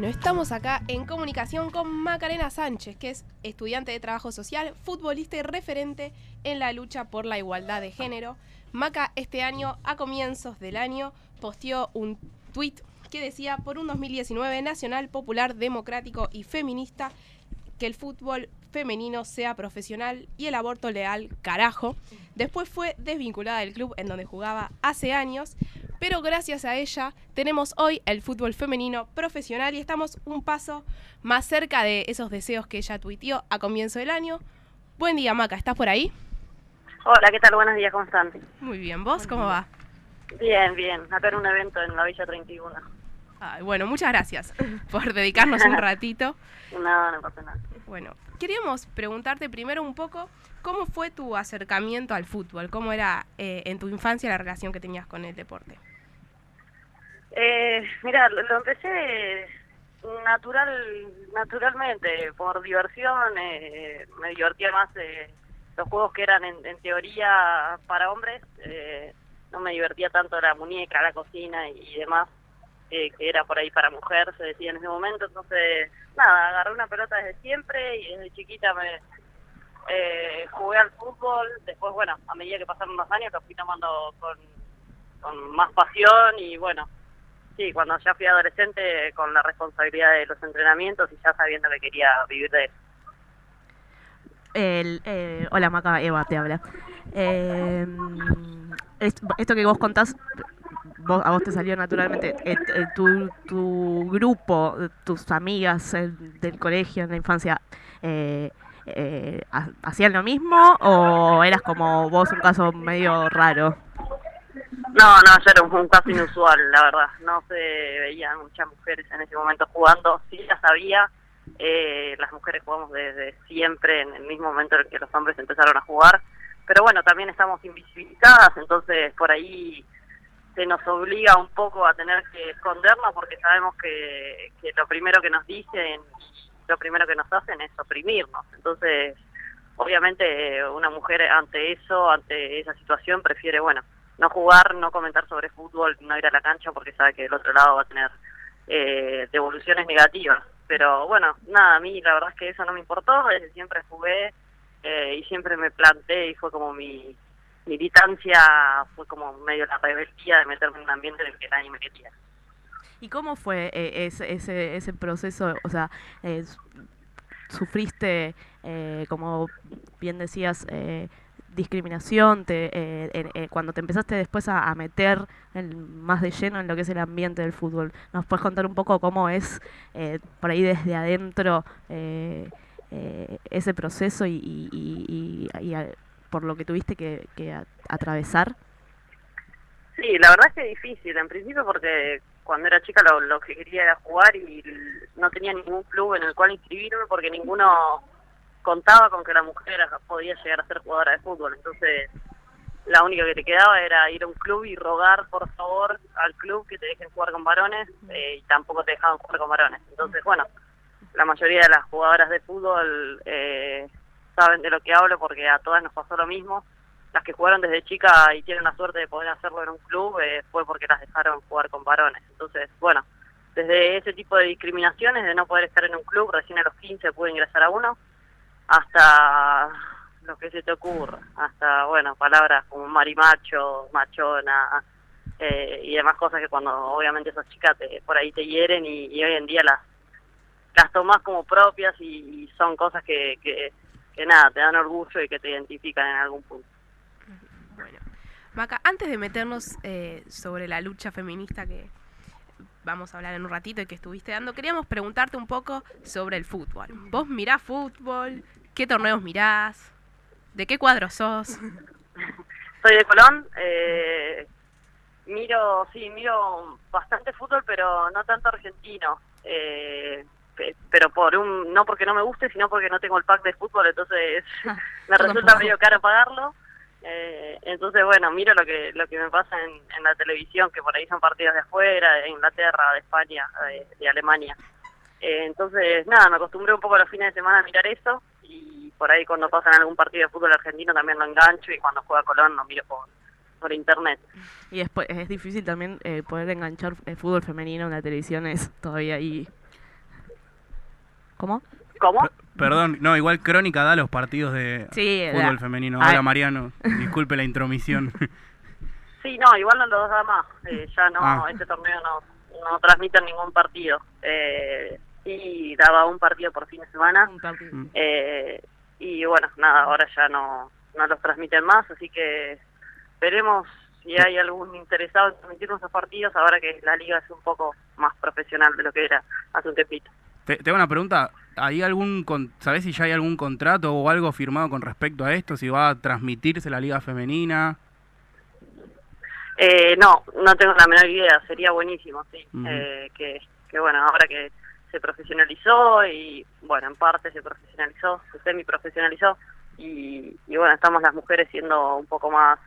Bueno, estamos acá en comunicación con Macarena Sánchez, que es estudiante de trabajo social, futbolista y referente en la lucha por la igualdad de género. Maca este año, a comienzos del año, posteó un tuit que decía, por un 2019 nacional, popular, democrático y feminista, que el fútbol femenino sea profesional y el aborto legal, carajo. Después fue desvinculada del club en donde jugaba hace años, pero gracias a ella tenemos hoy el fútbol femenino profesional y estamos un paso más cerca de esos deseos que ella tuiteó a comienzo del año. Buen día, Maca, ¿estás por ahí? Hola, ¿qué tal? Buenos días, ¿cómo están? Muy bien, ¿vos cómo va? Bien, bien, acá en un evento en la Villa 31. Ay, bueno, muchas gracias por dedicarnos un ratito. No, no pasa nada. Bueno, queríamos preguntarte primero un poco cómo fue tu acercamiento al fútbol, cómo era eh, en tu infancia la relación que tenías con el deporte. Eh, mira, lo, empecé natural, naturalmente, por diversión, eh, me divertía más eh, los juegos que eran en, en teoría para hombres, eh, no me divertía tanto la muñeca, la cocina y, demás, eh, que era por ahí para mujer, se decía en ese momento, entonces, nada, agarré una pelota desde siempre y desde chiquita me jugué al fútbol, después, bueno, a medida que pasaron los años lo fui tomando con más pasión y bueno, sí, cuando ya fui adolescente con la responsabilidad de los entrenamientos y ya sabiendo que quería vivir de eso. El, eh, hola Maca, Eva te habla. Eh, es- esto que vos contás, vos- a vos te salió naturalmente. eh, eh, tu, tu grupo, tus amigas eh, del colegio en la infancia, eh, ha- ¿hacían lo mismo o eras como vos un caso medio raro? No, no, ya era un, un caso inusual, la verdad. No se veían muchas mujeres en ese momento jugando. Sí las había. Eh, las mujeres jugamos desde siempre, en el mismo momento en el que los hombres empezaron a jugar. Pero bueno, también estamos invisibilizadas, entonces por ahí se nos obliga un poco a tener que escondernos porque sabemos que, que lo primero que nos dicen, lo primero que nos hacen es oprimirnos. Entonces, obviamente eh, una mujer ante eso, ante esa situación, prefiere, bueno, no jugar, no comentar sobre fútbol, no ir a la cancha porque sabe que del otro lado va a tener eh, devoluciones negativas. Pero bueno, nada, a mí la verdad es que eso no me importó, desde siempre jugué eh, y siempre me planté y fue como mi militancia, fue como medio la rebeldía de meterme en un ambiente en el que nadie me quería. ¿Y cómo fue eh, ese, ese, ese proceso? O sea, eh, sufriste, como bien decías, discriminación te, eh, eh, cuando te empezaste después a, meter en- más de lleno en lo que es el ambiente del fútbol. ¿Nos puedes contar un poco cómo es eh, por ahí desde adentro eh, eh, ese proceso y, y- a- por lo que tuviste que, que atravesar? Sí, la verdad es que es difícil, en principio porque cuando era chica lo, lo que quería era jugar y no tenía ningún club en el cual inscribirme porque ninguno contaba con que la mujer podía llegar a ser jugadora de fútbol. Entonces, la única que te quedaba era ir a un club y rogar por favor al club que te dejen jugar con varones eh, y tampoco te dejaban jugar con varones. Entonces, bueno, la mayoría de las jugadoras de fútbol eh, saben de lo que hablo porque a todas nos pasó lo mismo las que jugaron desde chica y tienen la suerte de poder hacerlo en un club eh, fue porque las dejaron jugar con varones. Entonces, bueno, desde ese tipo de discriminaciones, de no poder estar en un club, recién a los 15 pude ingresar a uno, hasta lo que se te ocurra, hasta, bueno, palabras como marimacho, machona eh, y demás cosas que cuando obviamente esas chicas te, por ahí te hieren y, hoy en día las las tomás como propias y, y son cosas que, que, que nada, te dan orgullo y que te identifican en algún punto. Bueno, Maca, antes de meternos eh, sobre la lucha feminista que vamos a hablar en un ratito y que estuviste dando, queríamos preguntarte un poco sobre el fútbol. ¿Vos mirás fútbol? ¿Qué torneos mirás? ¿De qué cuadro sos? Soy de Colón, eh, miro, sí, miro bastante fútbol, pero no tanto argentino. Eh, pe- pero por un no porque no me guste, sino porque no tengo el pack de fútbol, entonces me resulta medio caro pagarlo. Eh, entonces, bueno, miro lo que lo que me pasa en, en la televisión, que por ahí son partidos de afuera, de Inglaterra, de España, de, de Alemania. Eh, entonces, nada, me acostumbré un poco los fines de semana a mirar eso por ahí cuando pasan algún partido de fútbol argentino también lo engancho y cuando juega Colón lo miro por, por internet. Y después es difícil también eh, poder enganchar el fútbol femenino en la televisión, es todavía ahí ¿Cómo? ¿Cómo? P- Perdón, no, igual Crónica da los partidos de Sí, fútbol femenino. Ah. Hola Mariano, disculpe la intromisión. Sí, no, igual no los da más. Eh, ya no, Ah. este torneo no, no transmiten ningún partido. Eh, y daba un partido por fin de semana. Un partido. Mm. Eh, y bueno, nada, ahora ya no, no los transmiten más, así que veremos si hay algún interesado en transmitir nuestros partidos ahora que la liga es un poco más profesional de lo que era hace un tiempito. Te, te hago una pregunta, ¿hay algún, con- ¿sabés si ya hay algún contrato o algo firmado con respecto a esto? Si va a transmitirse la liga femenina. Eh, no, no tengo la menor idea, sería buenísimo, sí. Eh, que, que bueno, ahora que se profesionalizó y bueno, en parte se profesionalizó, se semi-profesionalizó y, y bueno, estamos las mujeres siendo un poco más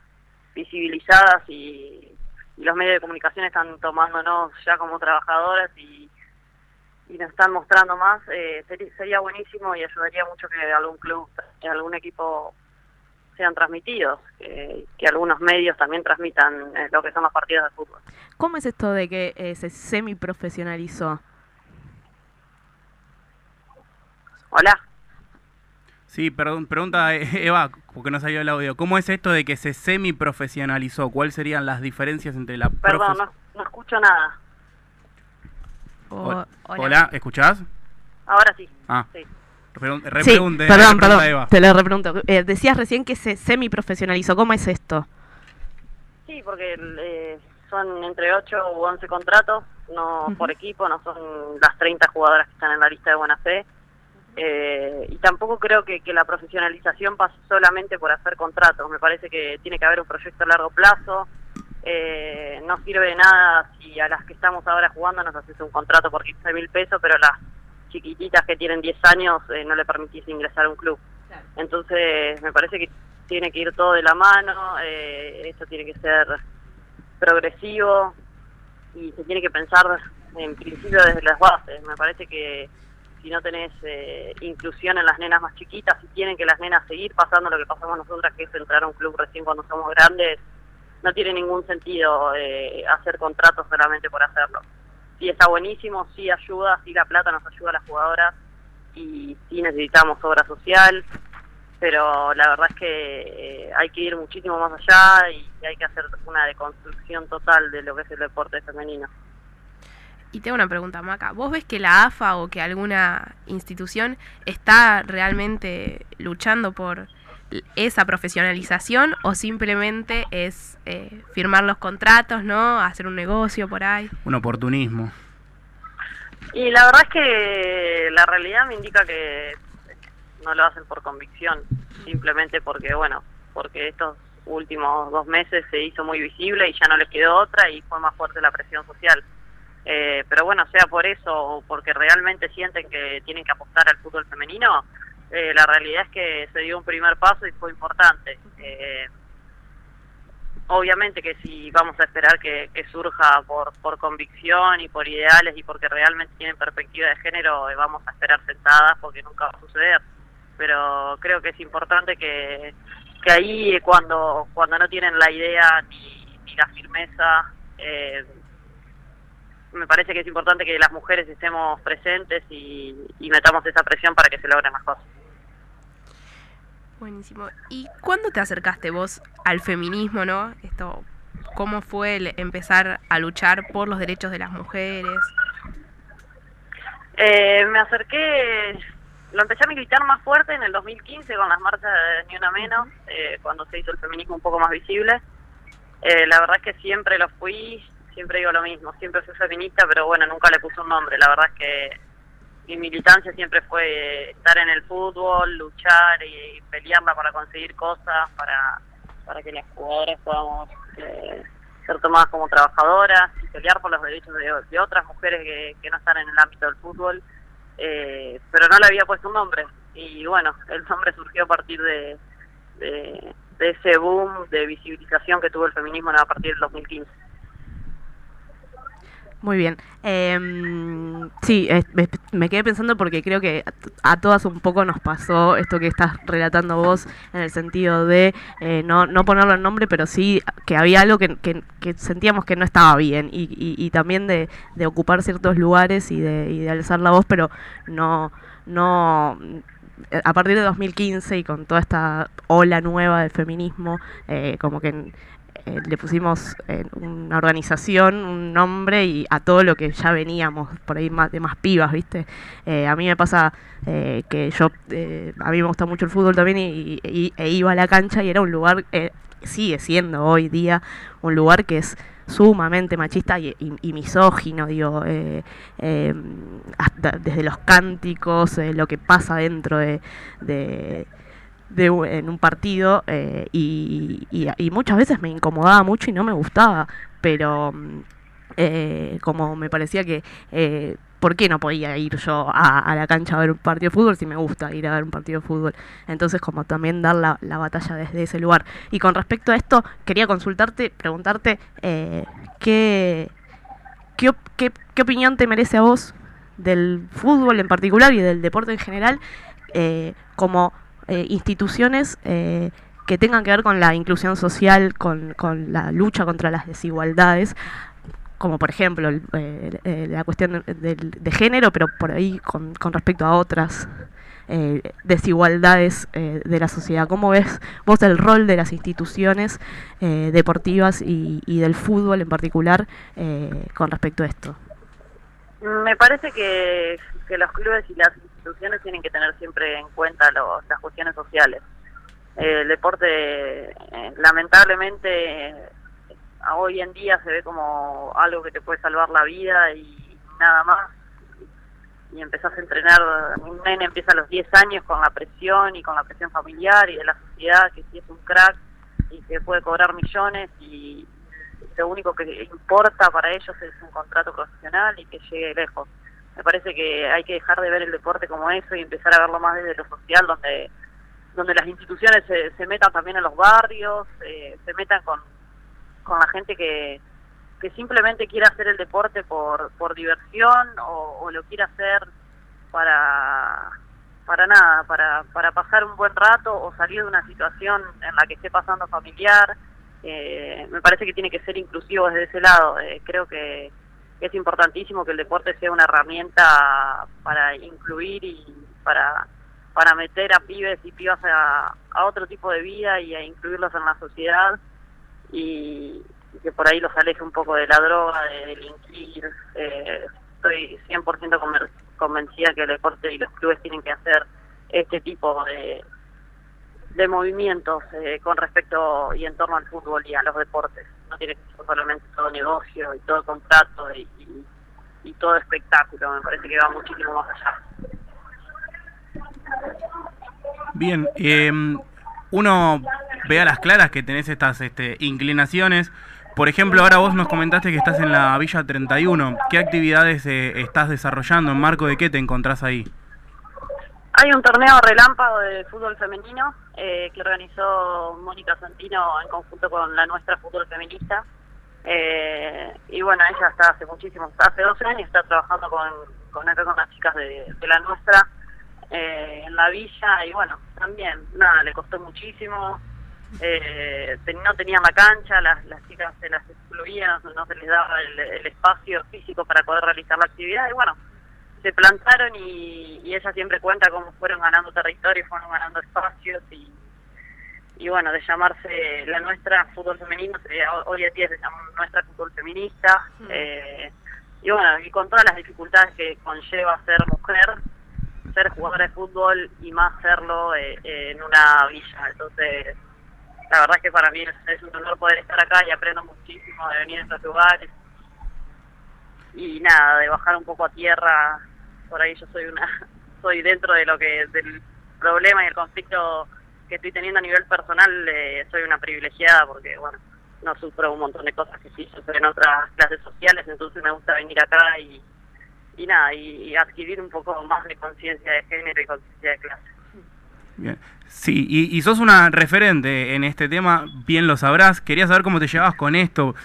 visibilizadas y, los medios de comunicación están tomándonos ya como trabajadoras y, y nos están mostrando más, eh, sería, buenísimo y ayudaría mucho que algún club, algún equipo sean transmitidos, que, algunos medios también transmitan eh, lo que son los partidos de fútbol. ¿Cómo es esto de que eh, se semi-profesionalizó? Hola. Sí, perdón, pregunta eh, Eva, porque no salió el audio. ¿Cómo es esto de que se semi-profesionalizó? ¿Cuáles serían las diferencias entre la Perdón, profes- no, no escucho nada. O- Hol- hola. Hola, ¿escuchás? Ahora sí. Ah, Sí. repregun- Sí, repregunte, perdón, repregunta perdón, Eva. te lo repregunto. Eh, decías recién que se semi-profesionalizó. ¿Cómo es esto? Sí, porque eh, son entre 8 u 11 contratos, no por equipo, no son las 30 jugadoras que están en la lista de buena fe. Eh, y tampoco creo que, que la profesionalización pase solamente por hacer contratos. Me parece que tiene que haber un proyecto a largo plazo. Eh, no sirve de nada si a las que estamos ahora jugando nos haces un contrato por 15 mil pesos, pero las chiquititas que tienen 10 años eh, no le permitís ingresar a un club. Entonces, me parece que tiene que ir todo de la mano, eh, esto tiene que ser progresivo y se tiene que pensar en principio desde las bases. Me parece que si no tenés eh, inclusión en las nenas más chiquitas, si tienen que las nenas seguir pasando lo que pasamos nosotras, que es entrar a un club recién cuando somos grandes, no tiene ningún sentido eh, hacer contratos solamente por hacerlo. Sí está buenísimo, sí ayuda, sí la plata nos ayuda a las jugadoras y sí necesitamos obra social, pero la verdad es que eh, hay que ir muchísimo más allá y hay que hacer una deconstrucción total de lo que es el deporte femenino. Y tengo una pregunta, Maca. ¿Vos ves que la AFA o que alguna institución está realmente luchando por esa profesionalización o simplemente es eh, firmar los contratos, ¿no? Hacer un negocio por ahí. Un oportunismo. Y la verdad es que la realidad me indica que no lo hacen por convicción, simplemente porque, bueno, porque estos últimos dos meses se hizo muy visible y ya no les quedó otra y fue más fuerte la presión social. Eh, pero bueno, sea por eso o porque realmente sienten que tienen que apostar al fútbol femenino, eh, la realidad es que se dio un primer paso y fue importante. Eh, obviamente que si vamos a esperar que, surja por, por convicción y por ideales y porque realmente tienen perspectiva de género, eh, vamos a esperar sentadas porque nunca va a suceder. Pero creo que es importante que, que ahí cuando, cuando no tienen la idea ni, ni la firmeza, eh, me parece que es importante que las mujeres estemos presentes y, y metamos esa presión para que se logren las cosas. Buenísimo. ¿Y cuándo te acercaste vos al feminismo, no? Esto, ¿cómo fue el empezar a luchar por los derechos de las mujeres? Eh, me acerqué, lo empecé a militar más fuerte en el 2015 con las marchas de Ni Una Menos, eh, cuando se hizo el feminismo un poco más visible. Eh, la verdad es que siempre lo fui, siempre digo lo mismo, siempre fui feminista, pero bueno, nunca le puse un nombre. La verdad es que mi militancia siempre fue estar en el fútbol, luchar y pelearla para conseguir cosas, para, para que las jugadoras podamos eh, ser tomadas como trabajadoras y pelear por los derechos de, otras mujeres que, que no están en el ámbito del fútbol. Eh, pero no le había puesto un nombre y bueno, el nombre surgió a partir de, de ese boom de visibilización que tuvo el feminismo a partir del 2015. Muy bien. Em, sí, me, quedé pensando porque creo que a, todas un poco nos pasó esto que estás relatando vos en el sentido de eh, no, no ponerlo en nombre, pero sí que había algo que, sentíamos que no estaba bien y, también de, ocupar ciertos lugares y de, y de alzar la voz, pero no, no a partir de 2015 y con toda esta ola nueva del feminismo, eh, como que eh, le pusimos eh, una organización, un nombre y a todo lo que ya veníamos por ahí más, de más pibas, ¿viste? Eh, a mí me pasa que yo, a mí me gusta mucho el fútbol también y, e iba a la cancha y era un lugar, sigue siendo hoy día un lugar que es sumamente machista y, misógino, digo, hasta desde los cánticos, lo que pasa dentro de en un partido eh, y, muchas veces me incomodaba mucho y no me gustaba, pero mm, eh, como me parecía que... Eh, ¿Por qué no podía ir yo a, la cancha a ver un partido de fútbol si me gusta ir a ver un partido de fútbol? Entonces, como también dar la, batalla desde ese lugar. Y con respecto a esto, quería consultarte, preguntarte qué, qué, qué, opinión te merece a vos del fútbol en particular y del deporte en general como eh, instituciones eh, que tengan que ver con la inclusión social, con, la lucha contra las desigualdades, como por ejemplo eh, la cuestión de, género, pero por ahí con, con respecto a otras desigualdades de la sociedad. ¿Cómo ves vos el rol de las instituciones deportivas y, del fútbol en particular con respecto a esto? Me parece que, que los clubes y las instituciones tienen que tener siempre en cuenta las cuestiones sociales. El deporte, eh, lamentablemente, hoy en día se ve como algo que te puede salvar la vida y nada más. Y empezás a entrenar, un nene empieza a los 10 años con la presión y con la presión familiar y de la sociedad, que si es un crack y que puede cobrar millones y lo único que importa para ellos es un contrato profesional y que llegue lejos me parece que hay que dejar de ver el deporte como eso y empezar a verlo más desde lo social, donde donde las instituciones se, se metan también en los barrios, eh, se metan con, con la gente que, que simplemente quiere hacer el deporte por, por diversión o, lo quiere hacer para para nada, para, para pasar un buen rato o salir de una situación en la que esté pasando familiar. Eh, me parece que tiene que ser inclusivo desde ese lado. Eh, creo que es importantísimo que el deporte sea una herramienta para incluir y para, para meter a pibes y pibas a, otro tipo de vida y a incluirlos en la sociedad y, que por ahí los aleje un poco de la droga, de delinquir. Eh, estoy 100% convencida que el deporte y los clubes tienen que hacer este tipo de, de movimientos eh, con respecto y en torno al fútbol y a los deportes. No tiene que ser solamente todo negocio y todo contrato y, todo espectáculo. Me parece que va muchísimo más allá. Bien, em, uno ve a las claras que tenés estas este, inclinaciones. Por ejemplo, ahora vos nos comentaste que estás en la Villa 31. ¿Qué actividades eh, estás desarrollando? ¿En marco de qué te encontrás ahí? Hay un torneo relámpago de fútbol femenino eh, que organizó Mónica Santino en conjunto con la nuestra fútbol feminista. Eh, y bueno, ella está hace muchísimos, hace 12 años está trabajando con, con acá con las chicas de, la nuestra eh, en la villa y bueno, también, nada, le costó muchísimo. no tenían la cancha, las, las chicas se las excluían, no se les daba el espacio físico para poder realizar la actividad y bueno, se plantaron y, ella siempre cuenta cómo fueron ganando territorio, fueron ganando espacios y, y bueno, de llamarse la nuestra fútbol femenino, hoy en día se llama nuestra fútbol feminista. Eh, y bueno, y con todas las dificultades que conlleva ser mujer, ser jugadora de fútbol y más serlo eh, en una villa. Entonces, la verdad es que para mí es, un honor poder estar acá y aprendo muchísimo de venir a estos lugares. Y nada, de bajar un poco a tierra por ahí yo soy una soy dentro de lo que del problema y el conflicto que estoy teniendo a nivel personal eh, soy una privilegiada porque bueno no sufro un montón de cosas que sí sufro en otras clases sociales entonces me gusta venir acá y y nada y, adquirir un poco más de conciencia de género y conciencia de clase Bien. Sí, y, y sos una referente en este tema, bien lo sabrás. Quería saber cómo te llevabas con esto,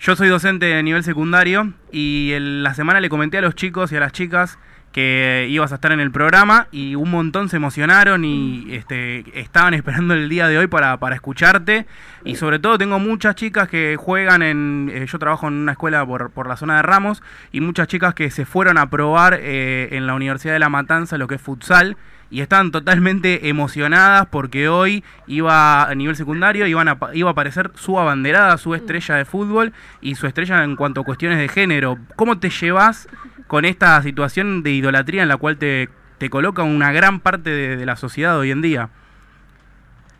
yo soy docente de nivel secundario y en la semana le comenté a los chicos y a las chicas que ibas a estar en el programa y un montón se emocionaron y este, estaban esperando el día de hoy para, para escucharte. Y sobre todo tengo muchas chicas que juegan en, eh, yo trabajo en una escuela por, por, la zona de Ramos y muchas chicas que se fueron a probar eh, en la Universidad de La Matanza lo que es futsal y estaban totalmente emocionadas porque hoy iba a nivel secundario iban a, iba a aparecer su abanderada, su estrella de fútbol y su estrella en cuanto a cuestiones de género. ¿Cómo te llevas con esta situación de idolatría en la cual te, te coloca una gran parte de, la sociedad hoy en día?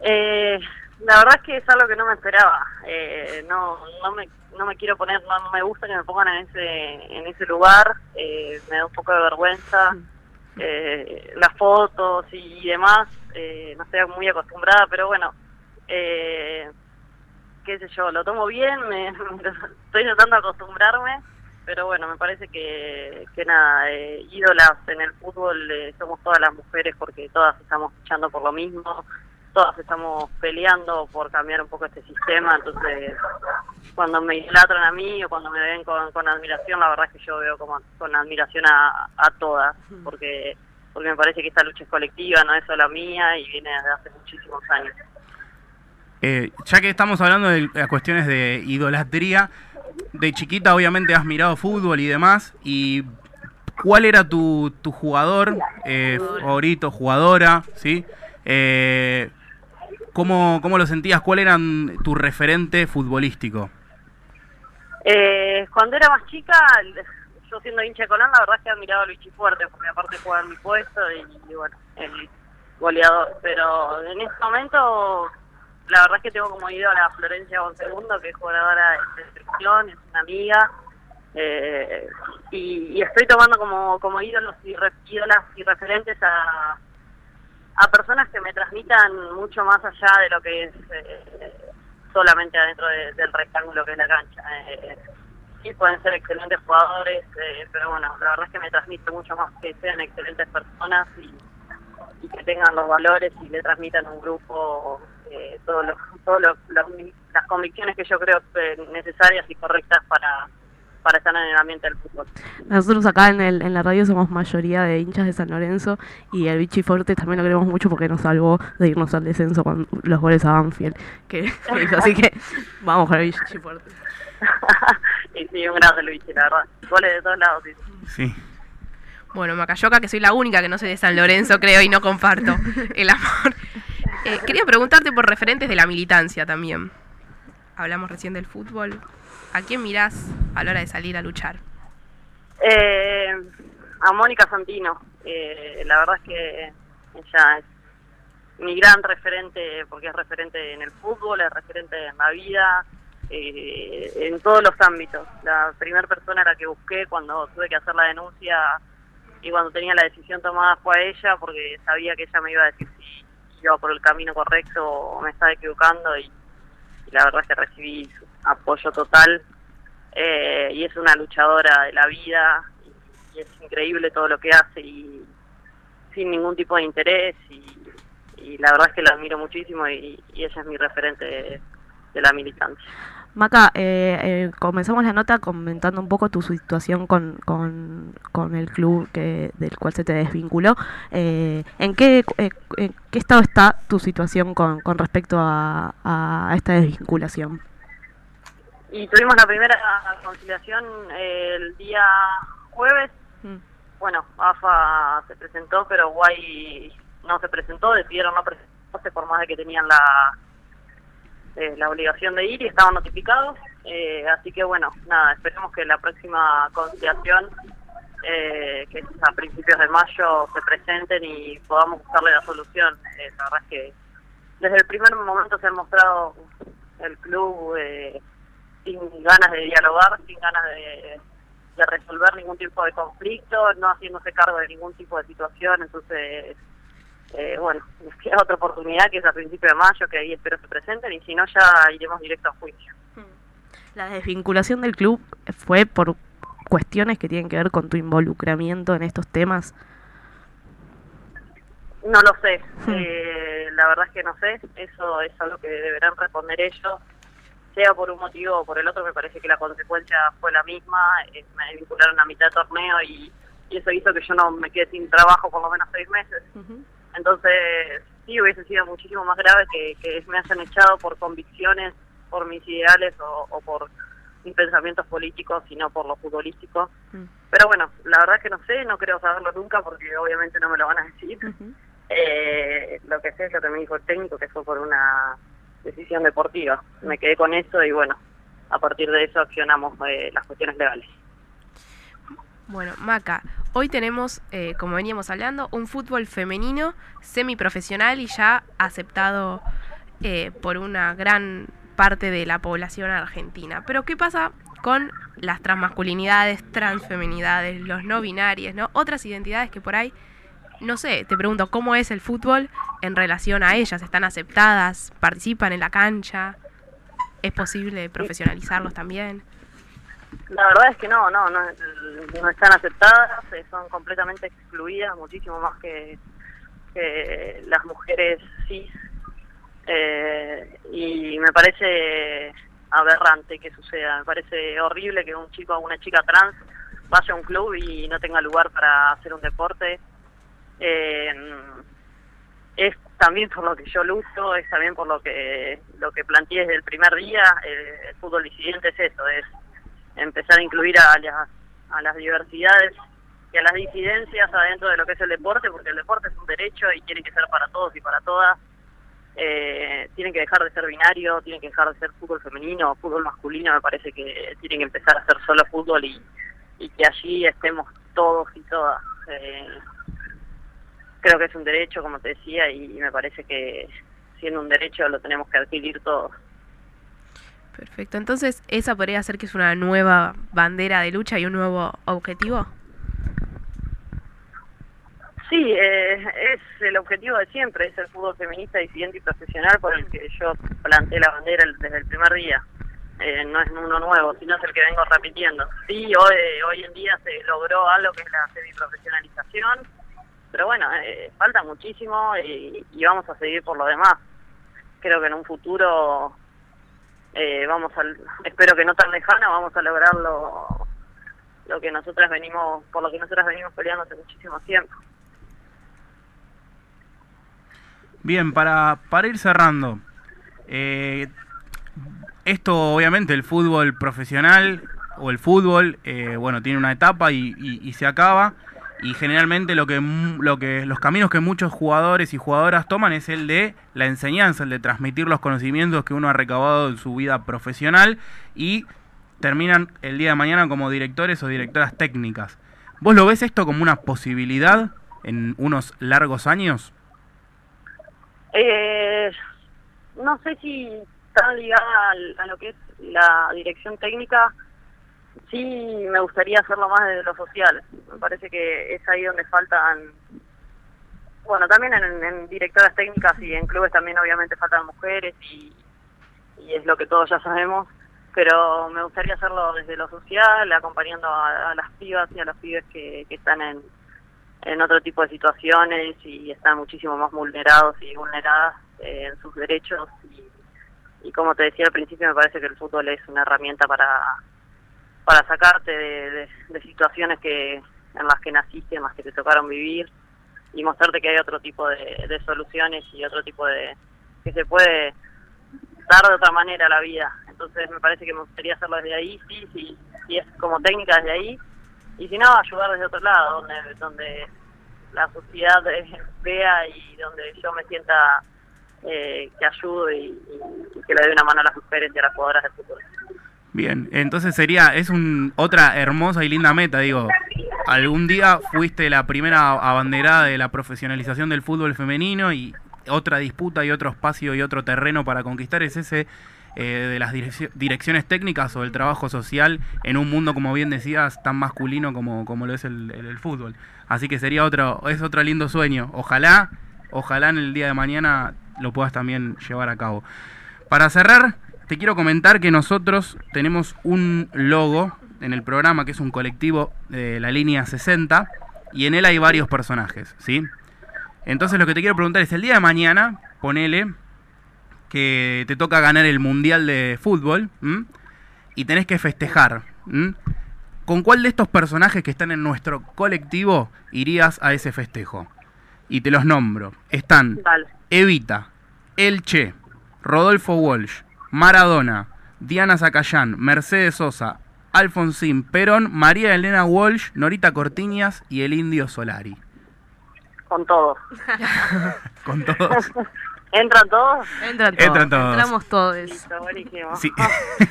Eh, la verdad es que es algo que no me esperaba. Eh, no, no me no me quiero poner, no me gusta que me pongan en ese en ese lugar. Eh, me da un poco de vergüenza eh, las fotos y, demás. Eh, no estoy muy acostumbrada, pero bueno, eh, qué sé yo, lo tomo bien, me, estoy tratando de acostumbrarme, pero bueno, me parece que, que nada, eh, ídolas en el fútbol eh, somos todas las mujeres porque todas estamos luchando por lo mismo, todas estamos peleando por cambiar un poco este sistema, entonces cuando me idolatran a mí o cuando me ven con, con admiración, la verdad es que yo veo como con admiración a, a todas, porque porque me parece que esta lucha es colectiva, no es solo mía y viene desde hace muchísimos años. Eh, ya que estamos hablando de las cuestiones de idolatría, de chiquita obviamente has mirado fútbol y demás, y ¿cuál era tu, tu jugador eh, favorito, jugadora? ¿sí? Eh, ¿cómo, ¿Cómo lo sentías? ¿Cuál era tu referente futbolístico? Eh, cuando era más chica, yo siendo hincha de Colón, la verdad es que he admirado a Luigi Fuerte, porque aparte juega en mi puesto y, y, bueno, el goleador. Pero en este momento, la verdad es que tengo como ídolo a Florencia Bonsegundo, que es jugadora de selección, es una amiga. Eh, y, estoy tomando como, como ídolos y re, ídolas y referentes a, a personas que me transmitan mucho más allá de lo que es eh, solamente adentro de, del rectángulo que es la cancha. Eh, sí, pueden ser excelentes jugadores, pero bueno, la verdad es que me transmite mucho más que sean excelentes personas y, y que tengan los valores y le transmitan un grupo eh, lo, las convicciones que yo creo necesarias y correctas para para estar en el ambiente del fútbol. Nosotros acá en, el, en la radio somos mayoría de hinchas de San Lorenzo y el Vichy Forte también lo queremos mucho porque nos salvó de irnos al descenso con los goles a Banfield. Que, así que vamos con el Vichy Forte. y sí, un grande Luigi, la verdad. Goles de todos lados. Sí. sí. Bueno, Macayoca, que soy la única que no soy de San Lorenzo, creo, y no comparto el amor. Eh, quería preguntarte por referentes de la militancia también. Hablamos recién del fútbol. ¿A quién mirás a la hora de salir a luchar? Eh, a Mónica Santino. Eh, la verdad es que ella es mi gran referente, porque es referente en el fútbol, es referente en la vida, eh, en todos los ámbitos. La primera persona a la que busqué cuando tuve que hacer la denuncia y cuando tenía la decisión tomada fue a ella, porque sabía que ella me iba a decir si iba por el camino correcto o me estaba equivocando y, la verdad es que recibí su apoyo total eh, y es una luchadora de la vida y, es increíble todo lo que hace y sin ningún tipo de interés y, la verdad es que la admiro muchísimo y, y ella es mi referente de la militancia. Maca, eh, eh, comenzamos la nota comentando un poco tu situación con, con, con el club que, del cual se te desvinculó. Eh, ¿En qué, en qué estado está tu situación con, con respecto a, a esta desvinculación? Y tuvimos la primera conciliación el día jueves. Mm. Bueno, AFA se presentó, pero Guay no se presentó, decidieron no presentarse por más de que tenían la eh, la obligación de ir y estaban notificados. Eh, así que bueno, nada, esperemos que la próxima conciliación, eh, que es a principios de mayo, se presenten y podamos buscarle la solución. Eh, la verdad es que desde el primer momento se ha mostrado el club sin ganas de dialogar, sin ganas de, de resolver ningún tipo de conflicto, no haciéndose cargo de ningún tipo de situación, entonces eh, bueno, nos queda otra oportunidad que es a principio de mayo, que ahí espero se presenten, y si no ya iremos directo a juicio. La desvinculación del club fue por cuestiones que tienen que ver con tu involucramiento en estos temas. No lo sé, eh, la verdad es que no sé, eso es algo que deberán responder ellos. sea por un motivo o por el otro, me parece que la consecuencia fue la misma. Eh, me vincularon a mitad de torneo y, eso hizo que yo no me quede sin trabajo por lo menos seis meses. Entonces, sí, hubiese sido muchísimo más grave que, que me hayan echado por convicciones, por mis ideales o, por mis pensamientos políticos, sino por lo futbolístico. Mm. Pero bueno, la verdad es que no sé, no creo saberlo nunca porque obviamente no me lo van a decir. eh, lo que sé es lo que me dijo el técnico, que fue por una decisión deportiva. Me quedé con eso y bueno, a partir de eso accionamos eh, las cuestiones legales. Bueno, Maca, hoy tenemos, eh, como veníamos hablando, un fútbol femenino semiprofesional y ya aceptado eh, por una gran parte de la población argentina. Pero ¿qué pasa con las transmasculinidades, transfeminidades, los no binarios, ¿no? Otras identidades que por ahí, no sé, te pregunto, ¿cómo es el fútbol en relación a ellas? ¿Están aceptadas? ¿Participan en la cancha? ¿Es posible profesionalizarlos también? La verdad es que no, no, no, no están aceptadas, eh, son completamente excluidas, muchísimo más que, las mujeres cis. Eh, y me parece aberrante que suceda. Me parece horrible que un chico o una chica trans vaya a un club y no tenga lugar para hacer un deporte. Eh, es también por lo que yo lucho, es también por lo que lo que planteé desde el primer día. el fútbol disidente es eso, es empezar a incluir a las, a las diversidades y a las disidencias adentro de lo que es el deporte, porque el deporte es un derecho y tiene que ser para todos y para todas eh, tienen que dejar de ser binario, tienen que dejar de ser fútbol femenino, fútbol masculino, me parece que tienen que empezar a ser solo fútbol y, que allí estemos todos y todas. Eh, creo que es un derecho, como te decía, y, me parece que siendo un derecho lo tenemos que adquirir todos. Perfecto, entonces esa podría ser que es una nueva bandera de lucha y un nuevo objetivo. Sí, eh, es el objetivo de siempre, es el fútbol feminista, disidente y profesional por el que yo planteé la bandera desde el primer día. Eh, no es uno nuevo, sino es el que vengo repitiendo. Sí, hoy, hoy en día se logró algo que es la semiprofesionalización, pero bueno, eh, falta muchísimo y, vamos a seguir por lo demás. Creo que en un futuro, vamos al, espero que no tan lejano, vamos a lograr lo, lo que nosotras venimos, por lo que nosotras venimos peleando hace muchísimo tiempo. Bien, para, para ir cerrando, eh, esto obviamente el fútbol profesional o el fútbol, eh, bueno, tiene una etapa y, se acaba y generalmente lo que, lo que los caminos que muchos jugadores y jugadoras toman es el de la enseñanza, el de transmitir los conocimientos que uno ha recabado en su vida profesional y terminan el día de mañana como directores o directoras técnicas. ¿Vos lo ves esto como una posibilidad en unos largos años? Eh, no sé si tan ligada a, lo que es la dirección técnica, sí me gustaría hacerlo más desde lo social. Me parece que es ahí donde faltan, bueno, también en, directoras técnicas y en clubes también obviamente faltan mujeres y, es lo que todos ya sabemos, pero me gustaría hacerlo desde lo social, acompañando a, las pibas y a los pibes que están en, en otro tipo de situaciones y están muchísimo más vulnerados y vulneradas eh, en sus derechos y, como te decía al principio me parece que el fútbol es una herramienta para para sacarte de, situaciones que en las que naciste, en las que te tocaron vivir y mostrarte que hay otro tipo de, soluciones y otro tipo de que se puede dar de otra manera la vida. Entonces me parece que me gustaría hacerlo desde ahí, sí, sí, sí es como técnica desde ahí y si no, ayudar desde otro lado, donde, donde la sociedad vea y donde yo me sienta eh, que ayudo y, que le doy una mano a las mujeres y a las jugadoras del fútbol. Bien, entonces sería, es un, otra hermosa y linda meta, digo. Algún día fuiste la primera abanderada de la profesionalización del fútbol femenino y otra disputa y otro espacio y otro terreno para conquistar es ese eh, de las direcciones técnicas o el trabajo social en un mundo, como bien decías, tan masculino como, como lo es el, fútbol. Así que sería otro, es otro lindo sueño. Ojalá, ojalá en el día de mañana lo puedas también llevar a cabo. Para cerrar, te quiero comentar que nosotros tenemos un logo en el programa que es un colectivo de la línea 60 y en él hay varios personajes, ¿sí? Entonces lo que te quiero preguntar es el día de mañana, ponele que te toca ganar el Mundial de Fútbol ¿m? y tenés que festejar. ¿m? ¿Con cuál de estos personajes que están en nuestro colectivo irías a ese festejo? Y te los nombro. Están. Evita, Elche, Rodolfo Walsh, Maradona, Diana Zacayán, Mercedes Sosa, Alfonsín Perón, María Elena Walsh, Norita Cortiñas y el Indio Solari. Con todo. Con todos. ¿Entran todos? Entran todos. Entran todos. Entramos todos. Listo, buenísimo. Sí.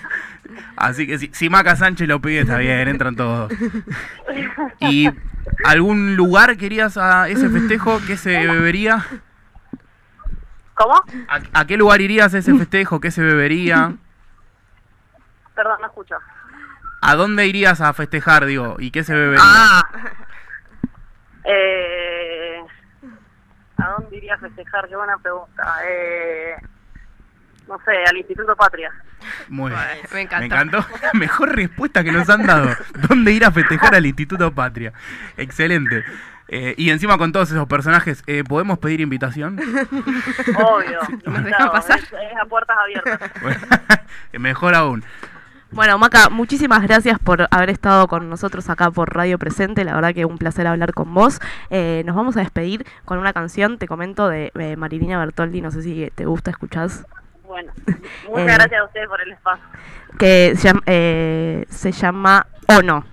Así que si, si Maca Sánchez lo pide, está bien, entran todos. ¿Y algún lugar querías a ese festejo? ¿Qué se bebería? ¿Cómo? ¿A, a qué lugar irías a ese festejo? ¿Qué se bebería? Perdón, no escucho. ¿A dónde irías a festejar, digo? ¿Y qué se bebería? Ah. Eh, ¿A dónde iría a festejar? Qué buena pregunta. Eh, no sé, al Instituto Patria. Muy bien. Bueno, me Me encantó. encantó. Mejor respuesta que nos han dado. ¿Dónde ir a festejar al Instituto Patria? Excelente. Eh, y encima con todos esos personajes, eh, ¿podemos pedir invitación? Obvio. ¿Nos invitado, dejan pasar? Es, es a puertas abiertas. Bueno, mejor aún. Bueno, Maca, muchísimas gracias por haber estado con nosotros acá por Radio Presente. La verdad que un placer hablar con vos. Eh, nos vamos a despedir con una canción, te comento, de eh, Marilina Bertoldi. No sé si te gusta, escuchás. Bueno, muchas Eh. gracias a ustedes por el espacio. Que se llama, eh, se llama O no. No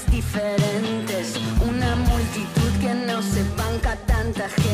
eso es diferente. Es una multitud que no se banca tanta gente.